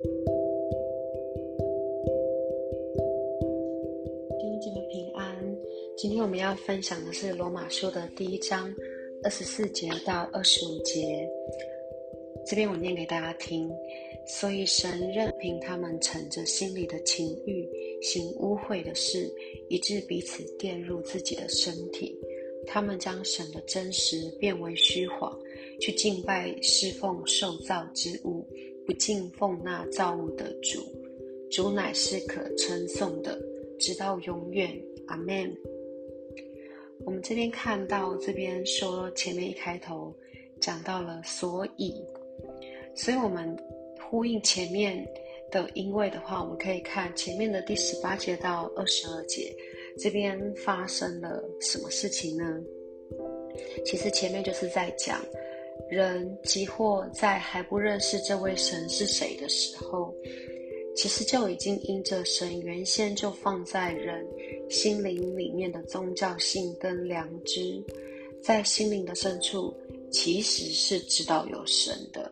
弟兄姐妹平安。今天我们要分享的是罗马书的第一章二十四节到二十五节。这边我念给大家听。所以神任凭他们乘着心里的情欲行污秽的事，以致彼此玷入自己的身体。他们将神的真实变为虚谎，去敬拜侍奉受造之物，不敬奉那造物的主。主乃是可称颂的，直到永远。阿门。我们这边看到，这边说前面一开头讲到了所以，所以我们。呼应前面的因为的话，我们可以看前面的第十八节到二十二节，这边发生了什么事情呢？其实前面就是在讲，人即或在还不认识这位神是谁的时候，其实就已经因着神原先就放在人心灵里面的宗教性跟良知，在心灵的深处，其实是知道有神的。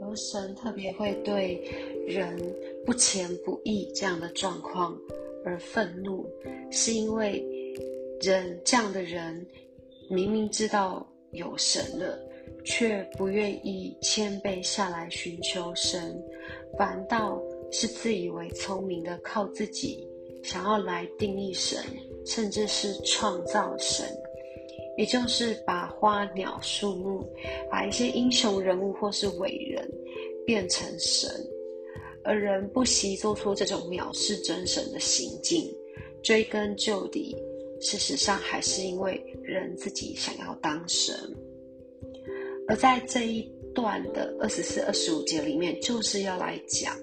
而神特别会对人不前不义这样的状况而愤怒，是因为人这样的人明明知道有神了，却不愿意谦卑下来寻求神，反倒是自以为聪明的靠自己想要来定义神，甚至是创造神，也就是把花鸟树木，把一些英雄人物或是伟人。变成神，而人不惜做出这种藐视真神的行径，追根究底，事实上还是因为人自己想要当神。而在这一段的二十四、二十五节里面，就是要来讲，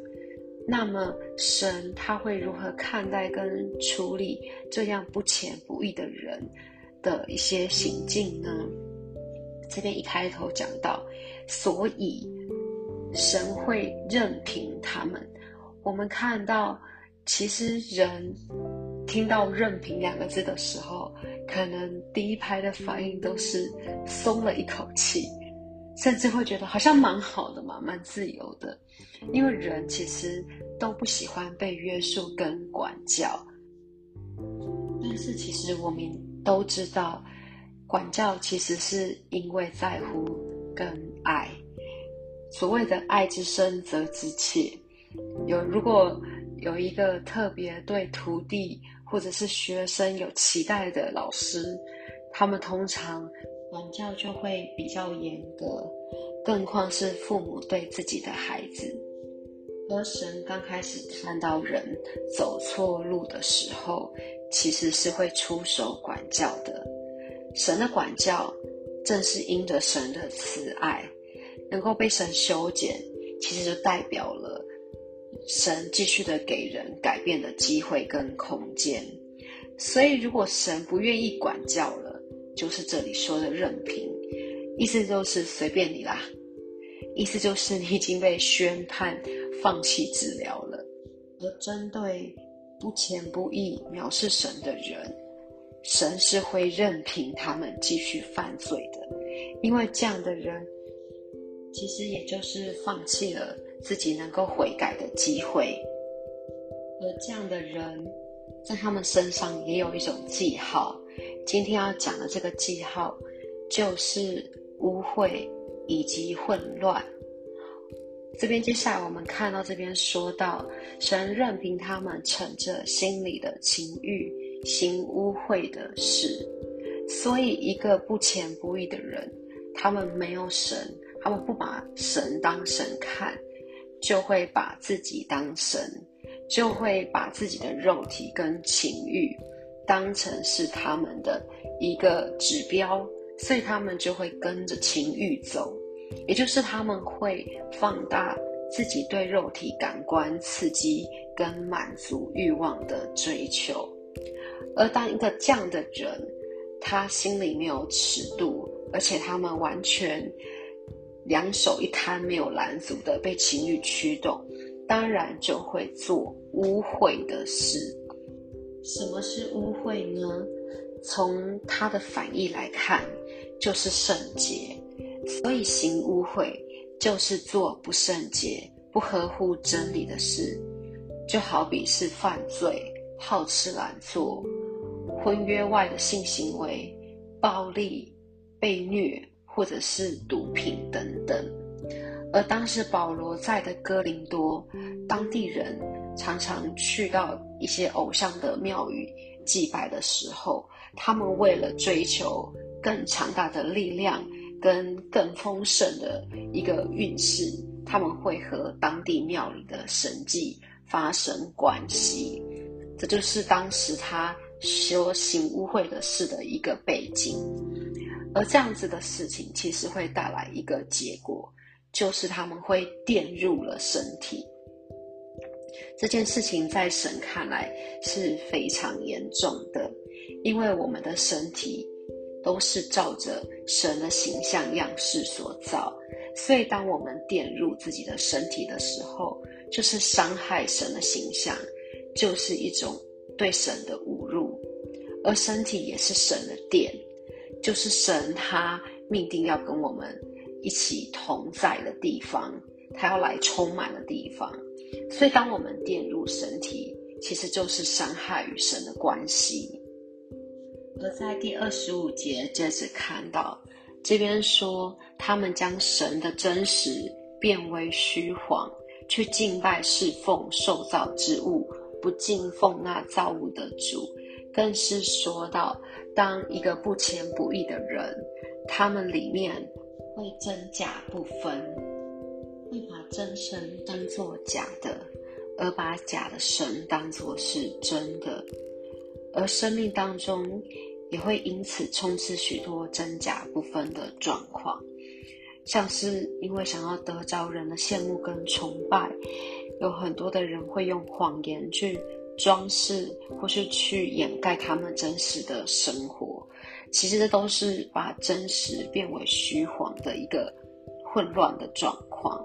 那么神他会如何看待跟处理这样不虔不义的人的一些行径呢？这边一开头讲到，所以。神会任凭他们。我们看到，其实人听到“任凭”两个字的时候，可能第一排的反应都是松了一口气，甚至会觉得好像蛮好的嘛，蛮自由的。因为人其实都不喜欢被约束跟管教，但是其实我们都知道，管教其实是因为在乎跟爱。所谓的爱之深则之切，有如果有一个特别对徒弟或者是学生有期待的老师，他们通常管教就会比较严格，更况是父母对自己的孩子。而神刚开始看到人走错路的时候，其实是会出手管教的。神的管教正是因着神的慈爱。能够被神修剪，其实就代表了神继续的给人改变的机会跟空间。所以，如果神不愿意管教了，就是这里说的任凭，意思就是随便你啦。意思就是你已经被宣判放弃治疗了。而针对不虔不义、藐视神的人，神是会任凭他们继续犯罪的，因为这样的人。其实也就是放弃了自己能够悔改的机会，而这样的人，在他们身上也有一种记号。今天要讲的这个记号，就是污秽以及混乱。这边接下来我们看到这边说到，神任凭他们乘着心里的情欲行污秽的事，所以一个不虔不义的人，他们没有神。他们不把神当神看，就会把自己当神，就会把自己的肉体跟情欲当成是他们的一个指标，所以他们就会跟着情欲走，也就是他们会放大自己对肉体感官刺激跟满足欲望的追求。而当一个这样的人，他心里没有尺度，而且他们完全。两手一摊，没有拦阻的被情欲驱动，当然就会做污秽的事。什么是污秽呢？从他的反义来看，就是圣洁。所以行污秽就是做不圣洁、不合乎真理的事，就好比是犯罪、好吃懒做、婚约外的性行为、暴力、被虐，或者是毒品等等。而当时保罗在的哥林多，当地人常常去到一些偶像的庙宇祭拜的时候，他们为了追求更强大的力量跟更丰盛的一个运势，他们会和当地庙里的神迹发生关系。这就是当时他修行污秽的事的一个背景。而这样子的事情，其实会带来一个结果。就是他们会玷入了身体，这件事情在神看来是非常严重的，因为我们的身体都是照着神的形象样式所造，所以当我们玷入自己的身体的时候，就是伤害神的形象，就是一种对神的侮辱，而身体也是神的殿，就是神他命定要跟我们。一起同在的地方，他要来充满的地方。所以，当我们玷入身体，其实就是伤害与神的关系。而在第二十五节接着看到，这边说他们将神的真实变为虚谎，去敬拜侍奉受造之物，不敬奉那造物的主。更是说到，当一个不虔不义的人，他们里面。会真假不分，会把真神当作假的，而把假的神当作是真的，而生命当中也会因此充斥许多真假不分的状况，像是因为想要得着人的羡慕跟崇拜，有很多的人会用谎言去装饰或是去掩盖他们真实的生活。其实这都是把真实变为虚晃的一个混乱的状况，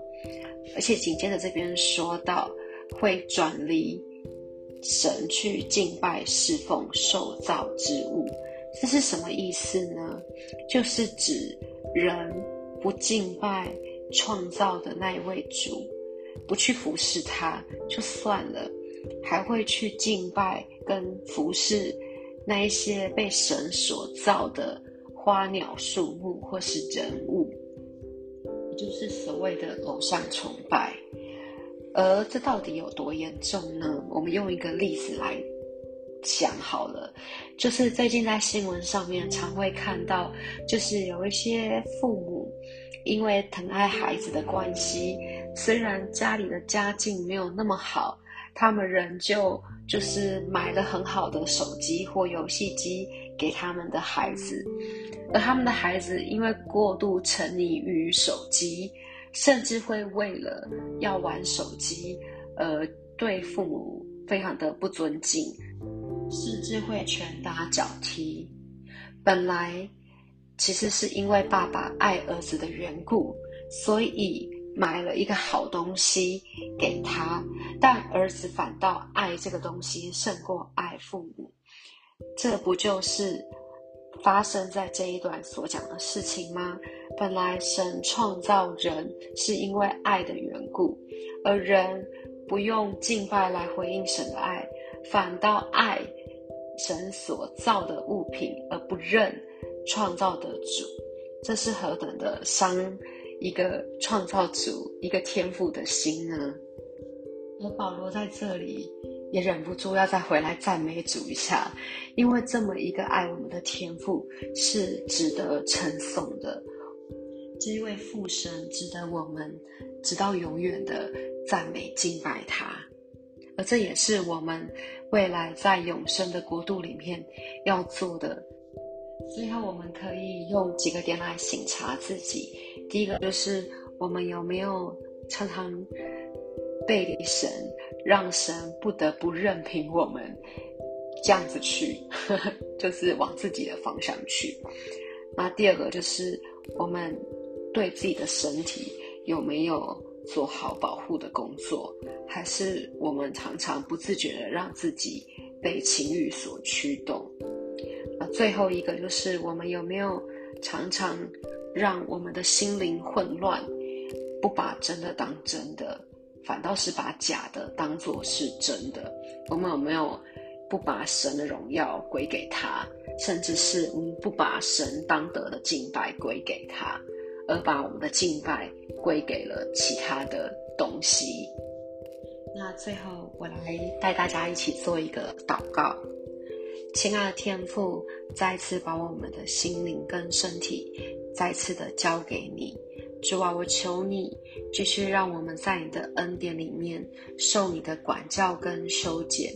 而且紧接着这边说到会转离神去敬拜侍奉受造之物，这是什么意思呢？就是指人不敬拜创造的那一位主，不去服侍他就算了，还会去敬拜跟服侍。那一些被神所造的花鸟树木或是人物，就是所谓的偶像崇拜。而这到底有多严重呢？我们用一个例子来讲好了，就是最近在新闻上面常会看到，就是有一些父母因为疼爱孩子的关系，虽然家里的家境没有那么好。他们仍旧就是买了很好的手机或游戏机给他们的孩子，而他们的孩子因为过度沉溺于手机，甚至会为了要玩手机，而对父母非常的不尊敬，甚至会拳打脚踢。本来其实是因为爸爸爱儿子的缘故，所以。买了一个好东西给他，但儿子反倒爱这个东西胜过爱父母，这不就是发生在这一段所讲的事情吗？本来神创造人是因为爱的缘故，而人不用敬拜来回应神的爱，反倒爱神所造的物品，而不认创造的主，这是何等的伤！一个创造主、一个天赋的心呢？而保罗在这里也忍不住要再回来赞美主一下，因为这么一个爱我们的天赋是值得称颂的。这一位父神值得我们直到永远的赞美敬拜他，而这也是我们未来在永生的国度里面要做的。最后，我们可以用几个点来省察自己。第一个就是我们有没有常常背离神，让神不得不任凭我们这样子去，就是往自己的方向去。那第二个就是我们对自己的身体有没有做好保护的工作，还是我们常常不自觉的让自己被情欲所驱动？那最后一个就是我们有没有常常让我们的心灵混乱，不把真的当真的，反倒是把假的当作是真的？我们有没有不把神的荣耀归给他，甚至是我们不把神当得的敬拜归给他，而把我们的敬拜归给了其他的东西？那最后，我来带大家一起做一个祷告。亲爱的天父，再次把我们的心灵跟身体再次的交给你。主啊，我求你继续让我们在你的恩典里面受你的管教跟修剪，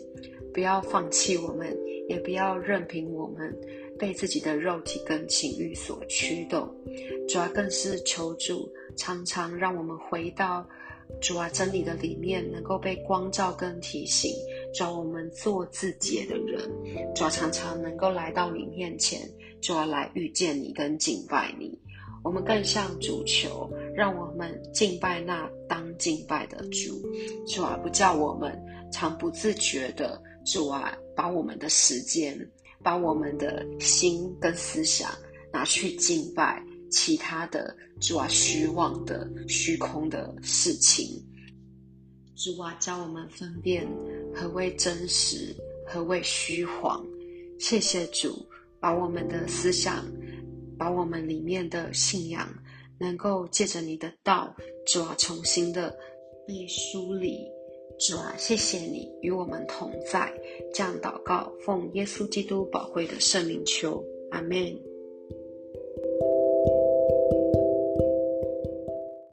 不要放弃我们，也不要任凭我们被自己的肉体跟情欲所驱动。主啊，更是求主常常让我们回到。主啊，真理的里面能够被光照跟提醒，主啊，我们做自己的人，主啊，常常能够来到你面前，主要，来遇见你跟敬拜你。我们更向主求，让我们敬拜那当敬拜的主，主啊，不叫我们常不自觉的，主啊，把我们的时间，把我们的心跟思想拿去敬拜。其他的主啊，虚妄的、虚空的事情，主啊，教我们分辨何谓真实，何谓虚谎。谢谢主，把我们的思想，把我们里面的信仰，能够借着你的道，主啊，重新的被梳理。主啊，谢谢你与我们同在。这样祷告，奉耶稣基督宝贵的圣名求，阿门。